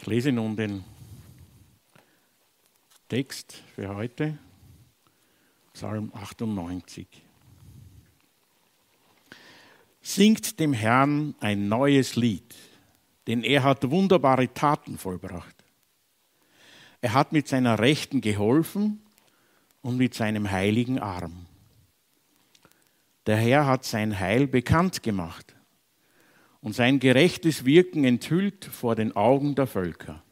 Ich lese nun den Text für heute, Psalm 98. Singt dem Herrn ein neues Lied, denn er hat wunderbare Taten vollbracht. Er hat mit seiner Rechten geholfen und mit seinem heiligen Arm. Der Herr hat sein Heil bekannt gemacht und sein gerechtes Wirken enthüllt vor den Augen der Völker.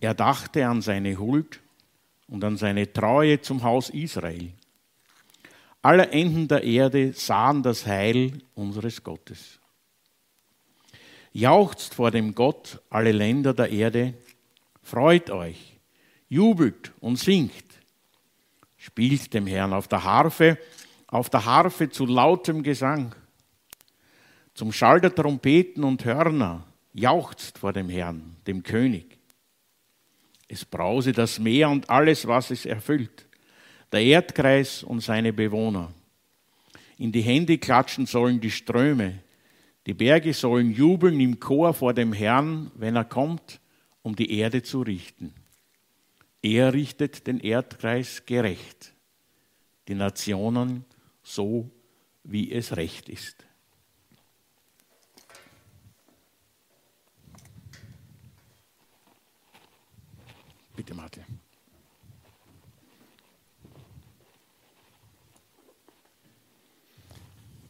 Er dachte an seine Huld und an seine Treue zum Haus Israel. Alle Enden der Erde sahen das Heil unseres Gottes. Jauchzt vor dem Gott alle Länder der Erde, freut euch, jubelt und singt, spielt dem Herrn auf der Harfe, auf der Harfe zu lautem Gesang zum Schall der Trompeten und Hörner jauchzt vor dem Herrn, dem König. Es brause das Meer und alles, was es erfüllt, der Erdkreis und seine Bewohner. In die Hände klatschen sollen die Ströme, die Berge sollen jubeln im Chor vor dem Herrn, wenn er kommt, um die Erde zu richten. Er richtet den Erdkreis gerecht, die Nationen so, wie es recht ist. Bitte, Martin.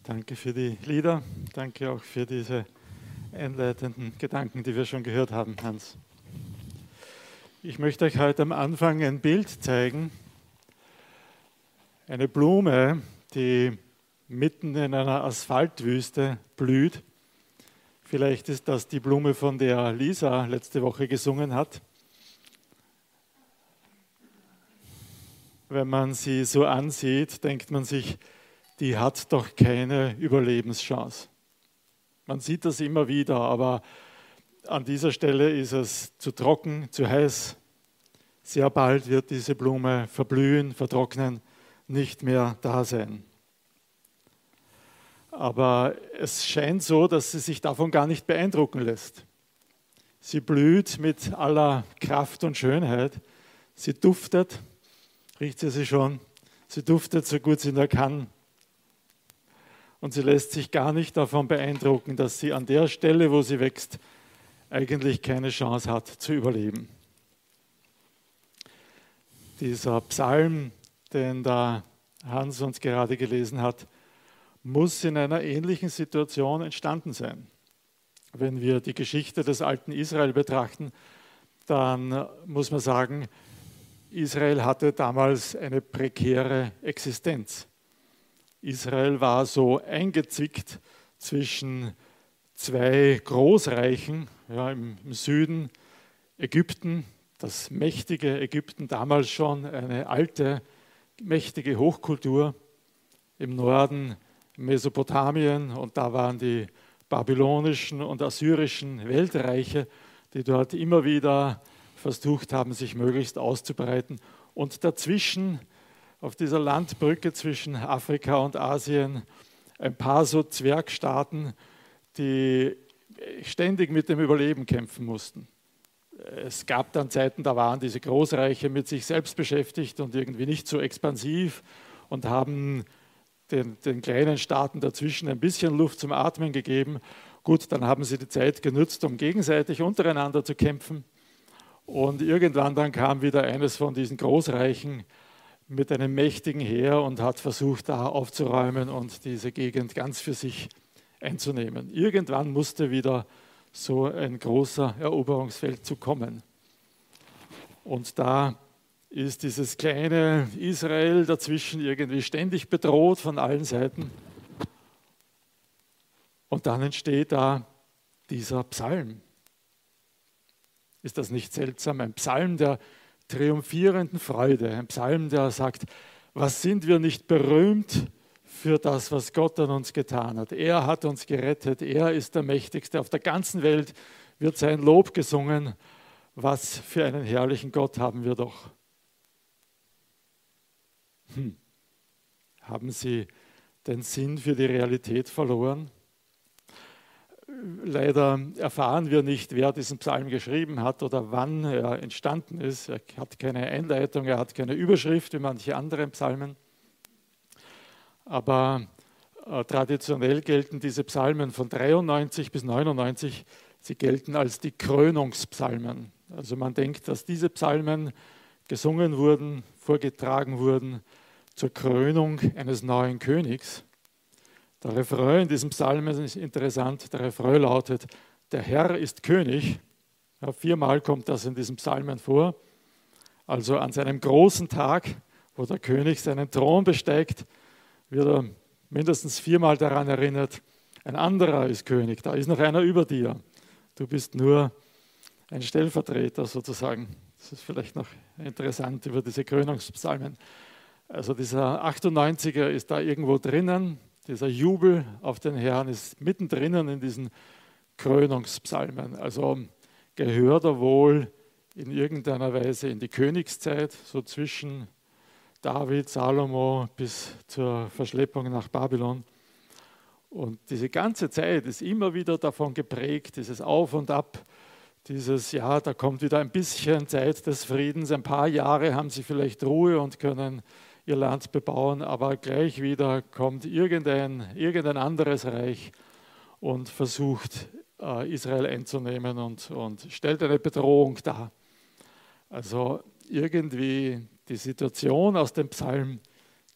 Danke für die Lieder. Danke auch für diese einleitenden Gedanken, die wir schon gehört haben, Hans. Ich möchte euch heute am Anfang ein Bild zeigen. Eine Blume, die mitten in einer Asphaltwüste blüht. Vielleicht ist das die Blume, von der Lisa letzte Woche gesungen hat. Wenn man sie so ansieht, denkt man sich, die hat doch keine Überlebenschance. Man sieht das immer wieder, aber an dieser Stelle ist es zu trocken, zu heiß. Sehr bald wird diese Blume verblühen, vertrocknen, nicht mehr da sein. Aber es scheint so, dass sie sich davon gar nicht beeindrucken lässt. Sie blüht mit aller Kraft und Schönheit. Sie duftet, Riecht sie sie schon? Sie duftet so gut sie nur kann. Und sie lässt sich gar nicht davon beeindrucken, dass sie an der Stelle, wo sie wächst, eigentlich keine Chance hat zu überleben. Dieser Psalm, den da Hans uns gerade gelesen hat, muss in einer ähnlichen Situation entstanden sein. Wenn wir die Geschichte des alten Israel betrachten, dann muss man sagen, Israel hatte damals eine prekäre Existenz. Israel war so eingezwickt zwischen zwei Großreichen ja, im, im Süden Ägypten, das mächtige Ägypten, damals schon eine alte, mächtige Hochkultur, im Norden Mesopotamien und da waren die babylonischen und assyrischen Weltreiche, die dort immer wieder versucht haben, sich möglichst auszubreiten. Und dazwischen, auf dieser Landbrücke zwischen Afrika und Asien, ein paar so Zwergstaaten, die ständig mit dem Überleben kämpfen mussten. Es gab dann Zeiten, da waren diese Großreiche mit sich selbst beschäftigt und irgendwie nicht so expansiv und haben den, den, kleinen Staaten dazwischen ein bisschen Luft zum Atmen gegeben. Gut, dann haben sie die Zeit genutzt, um gegenseitig untereinander zu kämpfen. Und irgendwann dann kam wieder eines von diesen Großreichen mit einem mächtigen Heer und hat versucht, da aufzuräumen und diese Gegend ganz für sich einzunehmen. Irgendwann musste wieder so ein großer Eroberungsfeld zu kommen. Und da ist dieses kleine Israel dazwischen irgendwie ständig bedroht von allen Seiten. Und dann entsteht da dieser Psalm. Ist das nicht seltsam? Ein Psalm der triumphierenden Freude, ein Psalm, der sagt, was sind wir nicht berühmt für das, was Gott an uns getan hat. Er hat uns gerettet, er ist der Mächtigste. Auf der ganzen Welt wird sein Lob gesungen. Was für einen herrlichen Gott haben wir doch. Hm. Haben Sie den Sinn für die Realität verloren? Leider erfahren wir nicht, wer diesen Psalm geschrieben hat oder wann er entstanden ist. Er hat keine Einleitung, er hat keine Überschrift wie manche anderen Psalmen. Aber äh, traditionell gelten diese Psalmen von 93 bis 99, sie gelten als die Krönungspsalmen. Also man denkt, dass diese Psalmen gesungen wurden, vorgetragen wurden zur Krönung eines neuen Königs. Der Refrain in diesem Psalm ist interessant. Der Refrain lautet, der Herr ist König. Ja, viermal kommt das in diesem Psalmen vor. Also an seinem großen Tag, wo der König seinen Thron besteigt, wird er mindestens viermal daran erinnert, ein anderer ist König, da ist noch einer über dir. Du bist nur ein Stellvertreter sozusagen. Das ist vielleicht noch interessant über diese Krönungspsalmen. Also dieser 98er ist da irgendwo drinnen, dieser Jubel auf den Herrn ist mittendrin in diesen Krönungspsalmen. Also gehört er wohl in irgendeiner Weise in die Königszeit, so zwischen David, Salomo bis zur Verschleppung nach Babylon. Und diese ganze Zeit ist immer wieder davon geprägt, dieses Auf und Ab, dieses, ja, da kommt wieder ein bisschen Zeit des Friedens, ein paar Jahre haben sie vielleicht Ruhe und können ihr Land bebauen, aber gleich wieder kommt irgendein, irgendein anderes Reich und versucht äh, Israel einzunehmen und, und stellt eine Bedrohung dar. Also irgendwie die Situation aus dem Psalm,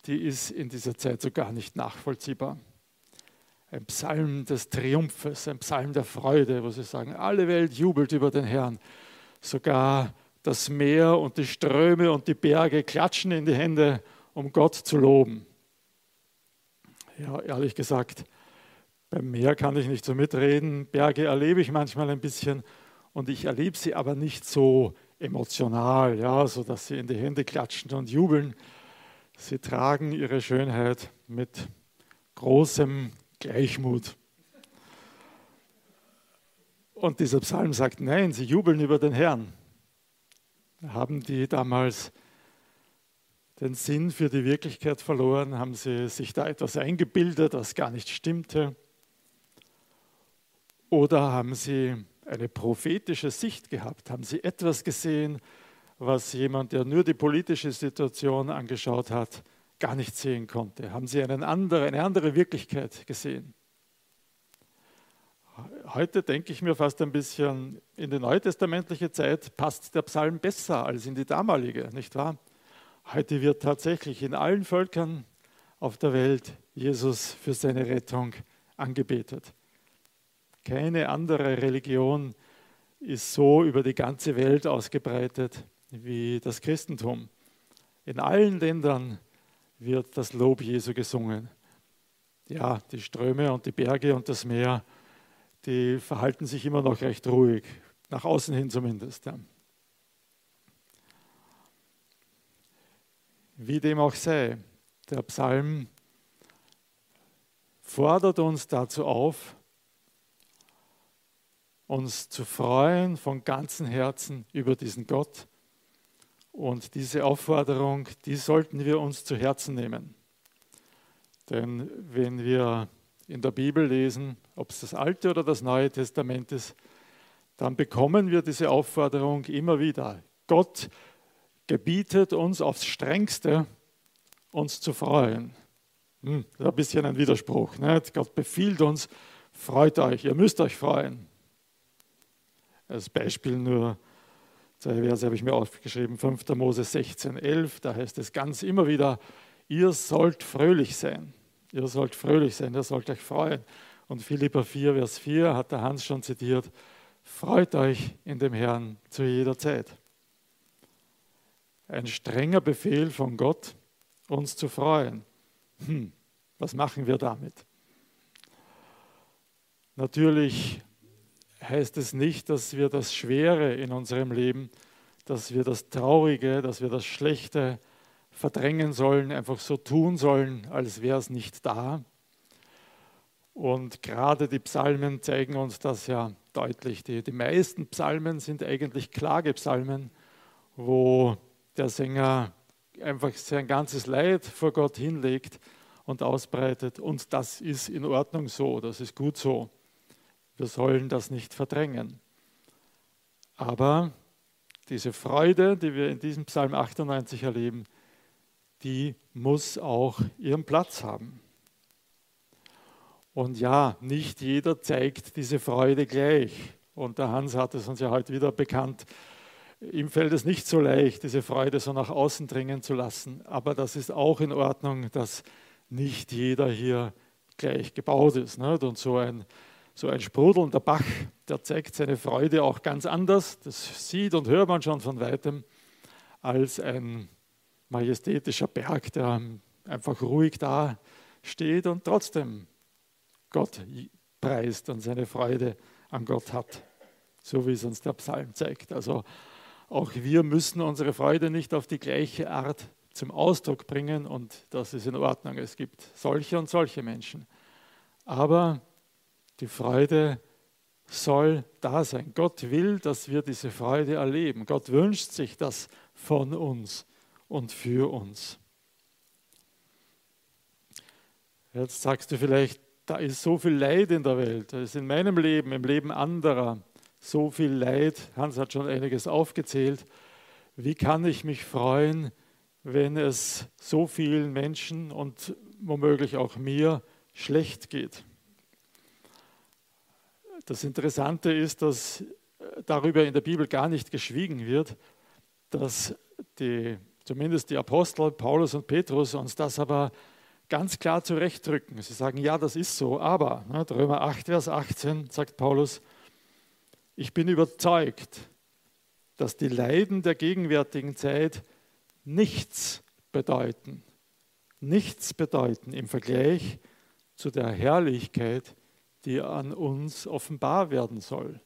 die ist in dieser Zeit so gar nicht nachvollziehbar. Ein Psalm des Triumphes, ein Psalm der Freude, wo sie sagen, alle Welt jubelt über den Herrn. Sogar das Meer und die Ströme und die Berge klatschen in die Hände um Gott zu loben. Ja, ehrlich gesagt, beim Meer kann ich nicht so mitreden. Berge erlebe ich manchmal ein bisschen und ich erlebe sie aber nicht so emotional, ja, so dass sie in die Hände klatschen und jubeln. Sie tragen ihre Schönheit mit großem Gleichmut. Und dieser Psalm sagt, nein, sie jubeln über den Herrn. Haben die damals den Sinn für die Wirklichkeit verloren? Haben sie sich da etwas eingebildet, das gar nicht stimmte? Oder haben sie eine prophetische Sicht gehabt? Haben sie etwas gesehen, was jemand, der nur die politische Situation angeschaut hat, gar nicht sehen konnte? Haben sie andere, eine andere Wirklichkeit gesehen? Heute denke ich mir fast ein bisschen, in die neutestamentliche Zeit passt der Psalm besser als in die damalige, nicht wahr? Heute wird tatsächlich in allen Völkern auf der Welt Jesus für seine Rettung angebetet. Keine andere Religion ist so über die ganze Welt ausgebreitet wie das Christentum. In allen Ländern wird das Lob Jesu gesungen. Ja, die Ströme und die Berge und das Meer, die verhalten sich immer noch recht ruhig, nach außen hin zumindest. Wie dem auch sei, der Psalm fordert uns dazu auf, uns zu freuen von ganzem Herzen über diesen Gott. Und diese Aufforderung, die sollten wir uns zu Herzen nehmen. Denn wenn wir in der Bibel lesen, ob es das Alte oder das Neue Testament ist, dann bekommen wir diese Aufforderung immer wieder. Gott gebietet uns aufs strengste, uns zu freuen. Hm, das ist ein bisschen ein Widerspruch. Nicht? Gott befiehlt uns, freut euch, ihr müsst euch freuen. Als Beispiel nur zwei Verse habe ich mir aufgeschrieben, 5. Mose 16, 11, da heißt es ganz immer wieder, ihr sollt fröhlich sein. Ihr sollt fröhlich sein, ihr sollt euch freuen. Und Philippa 4, Vers 4 hat der Hans schon zitiert, freut euch in dem Herrn zu jeder Zeit ein strenger Befehl von Gott, uns zu freuen. Hm, was machen wir damit? Natürlich heißt es nicht, dass wir das Schwere in unserem Leben, dass wir das Traurige, dass wir das Schlechte verdrängen sollen, einfach so tun sollen, als wäre es nicht da. Und gerade die Psalmen zeigen uns das ja deutlich. Die, die meisten Psalmen sind eigentlich Klagepsalmen, wo der Sänger einfach sein ganzes Leid vor Gott hinlegt und ausbreitet. Und das ist in Ordnung so, das ist gut so. Wir sollen das nicht verdrängen. Aber diese Freude, die wir in diesem Psalm 98 erleben, die muss auch ihren Platz haben. Und ja, nicht jeder zeigt diese Freude gleich. Und der Hans hat es uns ja heute wieder bekannt. Ihm fällt es nicht so leicht, diese Freude so nach außen dringen zu lassen. Aber das ist auch in Ordnung, dass nicht jeder hier gleich gebaut ist. Nicht? Und so ein, so ein sprudelnder Bach, der zeigt seine Freude auch ganz anders. Das sieht und hört man schon von weitem, als ein majestätischer Berg, der einfach ruhig da steht und trotzdem Gott preist und seine Freude an Gott hat, so wie es uns der Psalm zeigt. Also auch wir müssen unsere Freude nicht auf die gleiche Art zum Ausdruck bringen und das ist in Ordnung. Es gibt solche und solche Menschen. Aber die Freude soll da sein. Gott will, dass wir diese Freude erleben. Gott wünscht sich das von uns und für uns. Jetzt sagst du vielleicht, da ist so viel Leid in der Welt, da ist in meinem Leben, im Leben anderer so viel Leid. Hans hat schon einiges aufgezählt. Wie kann ich mich freuen, wenn es so vielen Menschen und womöglich auch mir schlecht geht? Das Interessante ist, dass darüber in der Bibel gar nicht geschwiegen wird, dass die, zumindest die Apostel Paulus und Petrus uns das aber ganz klar zurechtdrücken. Sie sagen, ja, das ist so, aber, ne, Römer 8, Vers 18 sagt Paulus, ich bin überzeugt, dass die Leiden der gegenwärtigen Zeit nichts bedeuten, nichts bedeuten im Vergleich zu der Herrlichkeit, die an uns offenbar werden soll.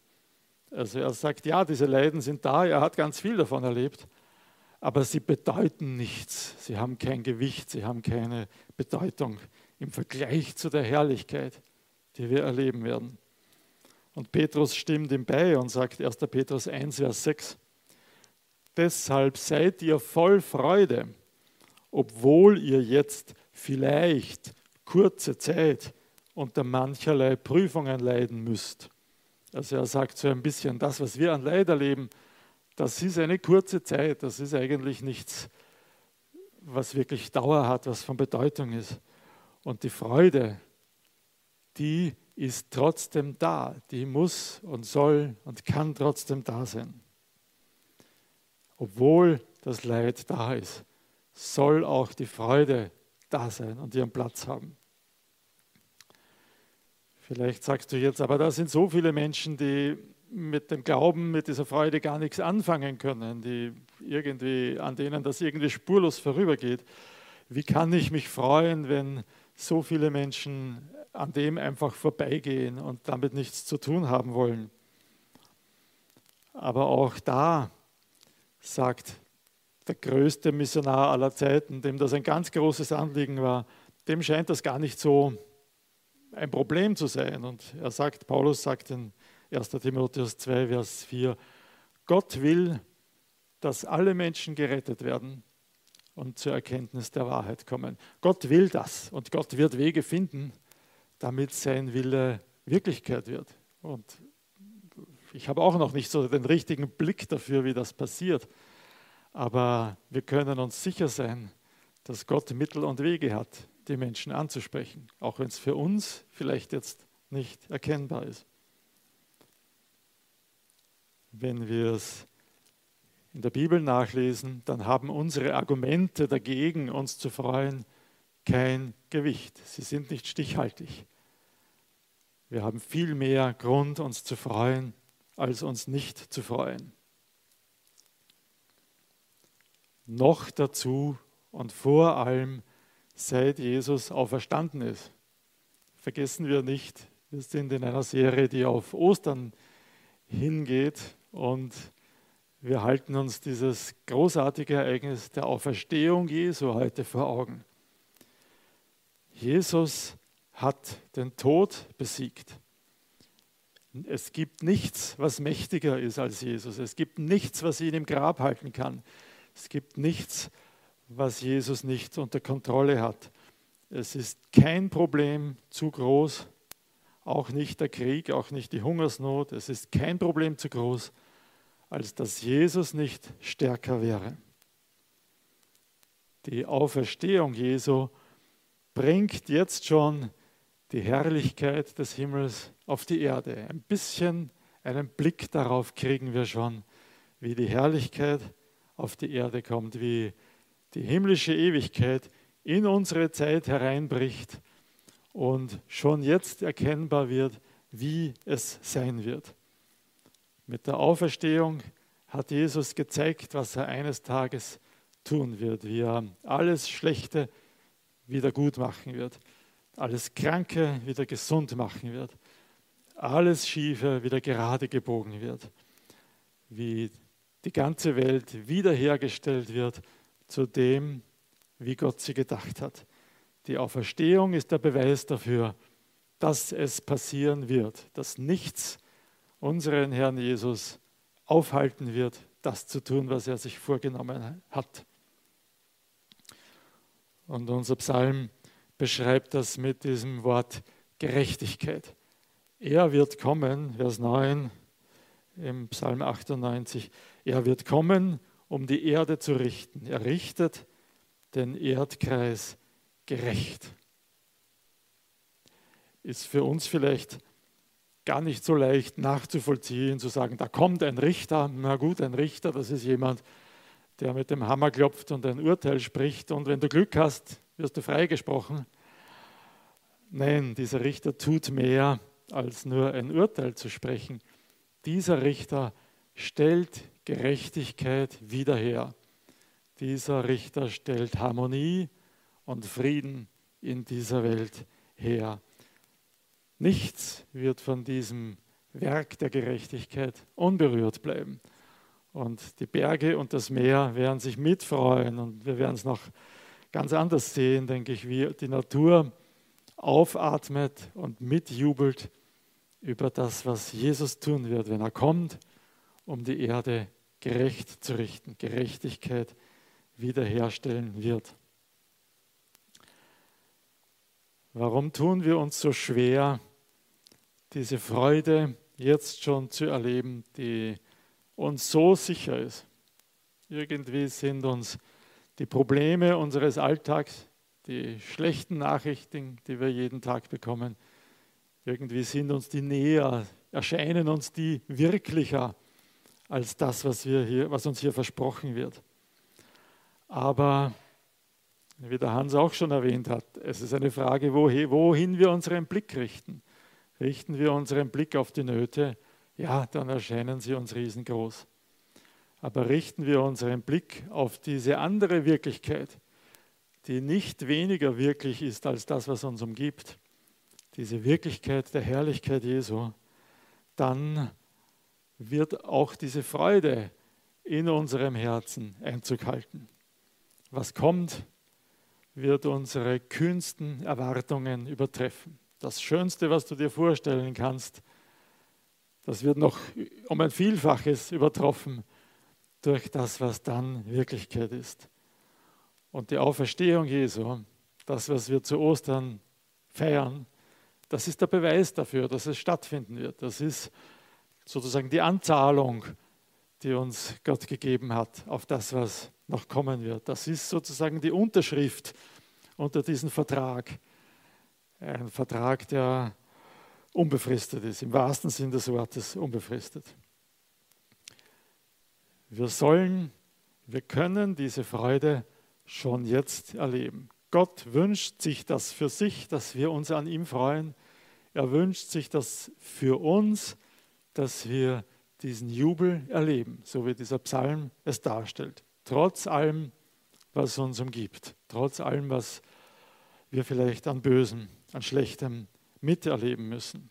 Also er sagt, ja, diese Leiden sind da, er hat ganz viel davon erlebt, aber sie bedeuten nichts. Sie haben kein Gewicht, sie haben keine Bedeutung im Vergleich zu der Herrlichkeit, die wir erleben werden. Und Petrus stimmt ihm bei und sagt 1. Petrus 1, Vers 6, Deshalb seid ihr voll Freude, obwohl ihr jetzt vielleicht kurze Zeit unter mancherlei Prüfungen leiden müsst. Also er sagt so ein bisschen, das, was wir an Leid erleben, das ist eine kurze Zeit, das ist eigentlich nichts, was wirklich Dauer hat, was von Bedeutung ist. Und die Freude, die ist trotzdem da, die muss und soll und kann trotzdem da sein. Obwohl das Leid da ist, soll auch die Freude da sein und ihren Platz haben. Vielleicht sagst du jetzt, aber da sind so viele Menschen, die mit dem Glauben, mit dieser Freude gar nichts anfangen können, die irgendwie, an denen das irgendwie spurlos vorübergeht. Wie kann ich mich freuen, wenn so viele Menschen an dem einfach vorbeigehen und damit nichts zu tun haben wollen? Aber auch da sagt der größte Missionar aller Zeiten, dem das ein ganz großes Anliegen war, dem scheint das gar nicht so ein Problem zu sein. Und er sagt, Paulus sagt in 1. Timotheus 2, Vers 4, Gott will, dass alle Menschen gerettet werden und zur Erkenntnis der Wahrheit kommen. Gott will das und Gott wird Wege finden, damit sein Wille Wirklichkeit wird. Und ich habe auch noch nicht so den richtigen Blick dafür, wie das passiert. Aber wir können uns sicher sein, dass Gott Mittel und Wege hat, die Menschen anzusprechen, auch wenn es für uns vielleicht jetzt nicht erkennbar ist. Wenn wir es in der Bibel nachlesen, dann haben unsere Argumente dagegen, uns zu freuen, kein Gewicht. Sie sind nicht stichhaltig. Wir haben viel mehr Grund, uns zu freuen, als uns nicht zu freuen. Noch dazu und vor allem, seit Jesus auferstanden ist. Vergessen wir nicht, wir sind in einer Serie, die auf Ostern hingeht und wir halten uns dieses großartige Ereignis der Auferstehung Jesu heute vor Augen. Jesus hat den Tod besiegt. Es gibt nichts, was mächtiger ist als Jesus. Es gibt nichts, was ihn im Grab halten kann. Es gibt nichts, was Jesus nicht unter Kontrolle hat. Es ist kein Problem zu groß, auch nicht der Krieg, auch nicht die Hungersnot. Es ist kein Problem zu groß, als dass Jesus nicht stärker wäre. Die Auferstehung Jesu bringt jetzt schon die Herrlichkeit des Himmels auf die Erde. Ein bisschen einen Blick darauf kriegen wir schon, wie die Herrlichkeit auf die Erde kommt, wie die himmlische Ewigkeit in unsere Zeit hereinbricht und schon jetzt erkennbar wird, wie es sein wird. Mit der Auferstehung hat Jesus gezeigt, was er eines Tages tun wird, wie er alles Schlechte wieder gut machen wird, alles Kranke wieder gesund machen wird, alles Schiefe wieder gerade gebogen wird, wie die ganze Welt wiederhergestellt wird zu dem, wie Gott sie gedacht hat. Die Auferstehung ist der Beweis dafür, dass es passieren wird, dass nichts unseren Herrn Jesus aufhalten wird, das zu tun, was er sich vorgenommen hat. Und unser Psalm beschreibt das mit diesem Wort Gerechtigkeit. Er wird kommen, Vers 9 im Psalm 98, er wird kommen, um die Erde zu richten. Er richtet den Erdkreis gerecht. Ist für uns vielleicht gar nicht so leicht nachzuvollziehen, zu sagen, da kommt ein Richter. Na gut, ein Richter, das ist jemand, der mit dem Hammer klopft und ein Urteil spricht. Und wenn du Glück hast, wirst du freigesprochen. Nein, dieser Richter tut mehr, als nur ein Urteil zu sprechen. Dieser Richter stellt Gerechtigkeit wieder her. Dieser Richter stellt Harmonie und Frieden in dieser Welt her. Nichts wird von diesem Werk der Gerechtigkeit unberührt bleiben. Und die Berge und das Meer werden sich mitfreuen und wir werden es noch ganz anders sehen, denke ich, wie die Natur aufatmet und mitjubelt über das, was Jesus tun wird, wenn er kommt, um die Erde gerecht zu richten, Gerechtigkeit wiederherstellen wird. Warum tun wir uns so schwer, diese Freude jetzt schon zu erleben, die uns so sicher ist? Irgendwie sind uns die Probleme unseres Alltags, die schlechten Nachrichten, die wir jeden Tag bekommen, irgendwie sind uns die näher, erscheinen uns die wirklicher als das, was, wir hier, was uns hier versprochen wird. Aber wie der Hans auch schon erwähnt hat, es ist eine Frage, wohin wir unseren Blick richten. Richten wir unseren Blick auf die Nöte, ja, dann erscheinen sie uns riesengroß. Aber richten wir unseren Blick auf diese andere Wirklichkeit, die nicht weniger wirklich ist als das, was uns umgibt, diese Wirklichkeit der Herrlichkeit Jesu, dann wird auch diese Freude in unserem Herzen Einzug halten. Was kommt, wird unsere kühnsten Erwartungen übertreffen. Das Schönste, was du dir vorstellen kannst, das wird noch um ein Vielfaches übertroffen durch das, was dann Wirklichkeit ist. Und die Auferstehung Jesu, das, was wir zu Ostern feiern, das ist der Beweis dafür, dass es stattfinden wird. Das ist sozusagen die Anzahlung, die uns Gott gegeben hat auf das, was noch kommen wird. Das ist sozusagen die Unterschrift unter diesen Vertrag. Ein Vertrag, der unbefristet ist, im wahrsten Sinn des Wortes unbefristet. Wir sollen, wir können diese Freude schon jetzt erleben. Gott wünscht sich das für sich, dass wir uns an ihm freuen. Er wünscht sich das für uns, dass wir diesen Jubel erleben, so wie dieser Psalm es darstellt. Trotz allem, was uns umgibt, trotz allem, was wir vielleicht an Bösem, an Schlechtem miterleben müssen.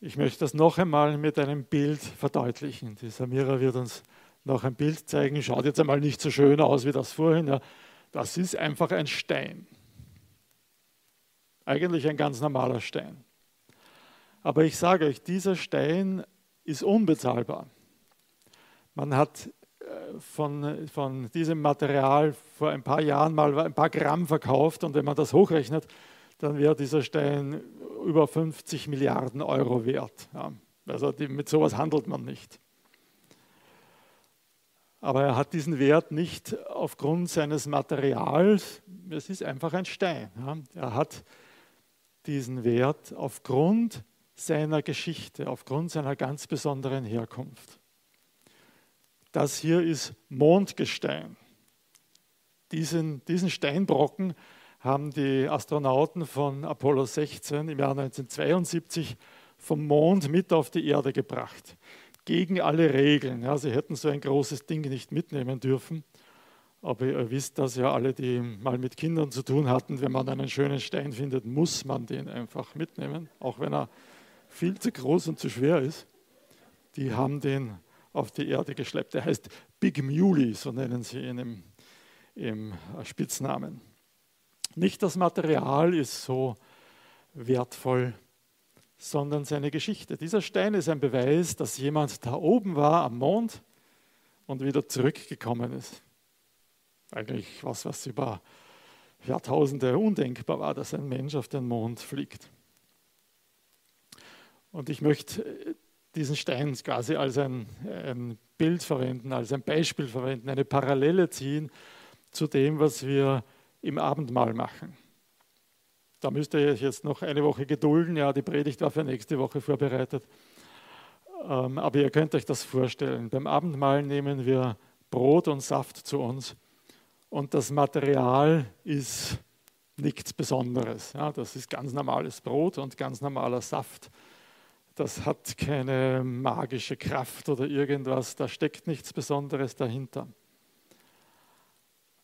Ich möchte das noch einmal mit einem Bild verdeutlichen. Die Samira wird uns noch ein Bild zeigen. Schaut jetzt einmal nicht so schön aus wie das vorhin. Das ist einfach ein Stein. Eigentlich ein ganz normaler Stein. Aber ich sage euch, dieser Stein ist unbezahlbar. Man hat von, von diesem Material vor ein paar Jahren mal ein paar Gramm verkauft und wenn man das hochrechnet, dann wäre dieser Stein über 50 Milliarden Euro wert. Ja. Also die, mit sowas handelt man nicht. Aber er hat diesen Wert nicht aufgrund seines Materials, es ist einfach ein Stein. Ja. Er hat diesen Wert aufgrund seiner Geschichte, aufgrund seiner ganz besonderen Herkunft. Das hier ist Mondgestein. Diesen, diesen Steinbrocken haben die Astronauten von Apollo 16 im Jahr 1972 vom Mond mit auf die Erde gebracht. Gegen alle Regeln. Ja, sie hätten so ein großes Ding nicht mitnehmen dürfen. Aber ihr wisst das ja alle, die mal mit Kindern zu tun hatten, wenn man einen schönen Stein findet, muss man den einfach mitnehmen, auch wenn er viel zu groß und zu schwer ist. Die haben den auf die Erde geschleppt. Er heißt Big Muley, so nennen sie ihn im, im Spitznamen. Nicht das Material ist so wertvoll, sondern seine Geschichte. Dieser Stein ist ein Beweis, dass jemand da oben war am Mond und wieder zurückgekommen ist. Eigentlich was, was über Jahrtausende undenkbar war, dass ein Mensch auf den Mond fliegt. Und ich möchte diesen Stein quasi als ein, ein, Bild verwenden, als ein Beispiel verwenden, eine Parallele ziehen zu dem, was wir im Abendmahl machen. Da müsst ihr euch jetzt noch eine Woche gedulden. Ja, die Predigt war für nächste Woche vorbereitet. Ähm, aber ihr könnt euch das vorstellen. Beim Abendmahl nehmen wir Brot und Saft zu uns und das Material ist nichts Besonderes. Ja, das ist ganz normales Brot und ganz normaler Saft. Das hat keine magische Kraft oder irgendwas, da steckt nichts Besonderes dahinter.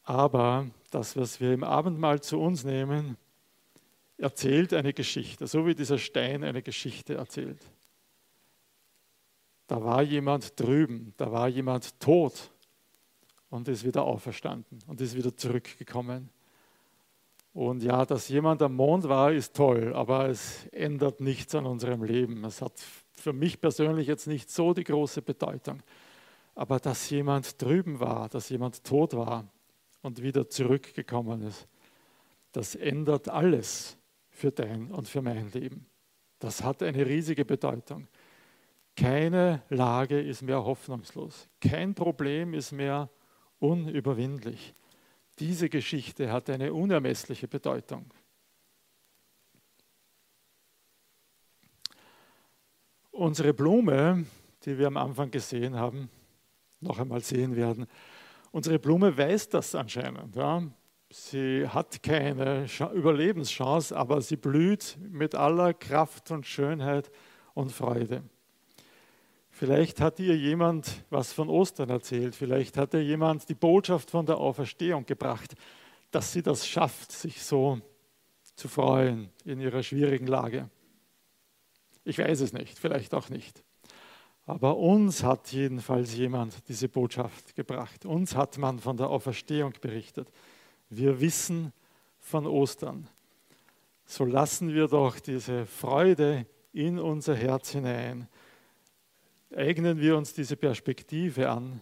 Aber das, was wir im Abendmahl zu uns nehmen, erzählt eine Geschichte, so wie dieser Stein eine Geschichte erzählt. Da war jemand drüben, da war jemand tot und ist wieder auferstanden und ist wieder zurückgekommen. Und ja, dass jemand am Mond war, ist toll, aber es ändert nichts an unserem Leben. Es hat für mich persönlich jetzt nicht so die große Bedeutung. Aber dass jemand drüben war, dass jemand tot war und wieder zurückgekommen ist, das ändert alles für dein und für mein Leben. Das hat eine riesige Bedeutung. Keine Lage ist mehr hoffnungslos. Kein Problem ist mehr unüberwindlich. Diese Geschichte hat eine unermessliche Bedeutung. Unsere Blume, die wir am Anfang gesehen haben, noch einmal sehen werden, unsere Blume weiß das anscheinend. Ja. Sie hat keine Überlebenschance, aber sie blüht mit aller Kraft und Schönheit und Freude. Vielleicht hat ihr jemand was von Ostern erzählt, vielleicht hat ihr jemand die Botschaft von der Auferstehung gebracht, dass sie das schafft, sich so zu freuen in ihrer schwierigen Lage. Ich weiß es nicht, vielleicht auch nicht. Aber uns hat jedenfalls jemand diese Botschaft gebracht. Uns hat man von der Auferstehung berichtet. Wir wissen von Ostern. So lassen wir doch diese Freude in unser Herz hinein eignen wir uns diese Perspektive an,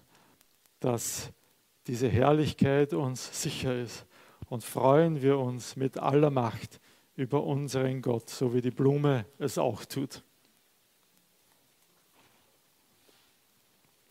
dass diese Herrlichkeit uns sicher ist und freuen wir uns mit aller Macht über unseren Gott, so wie die Blume es auch tut.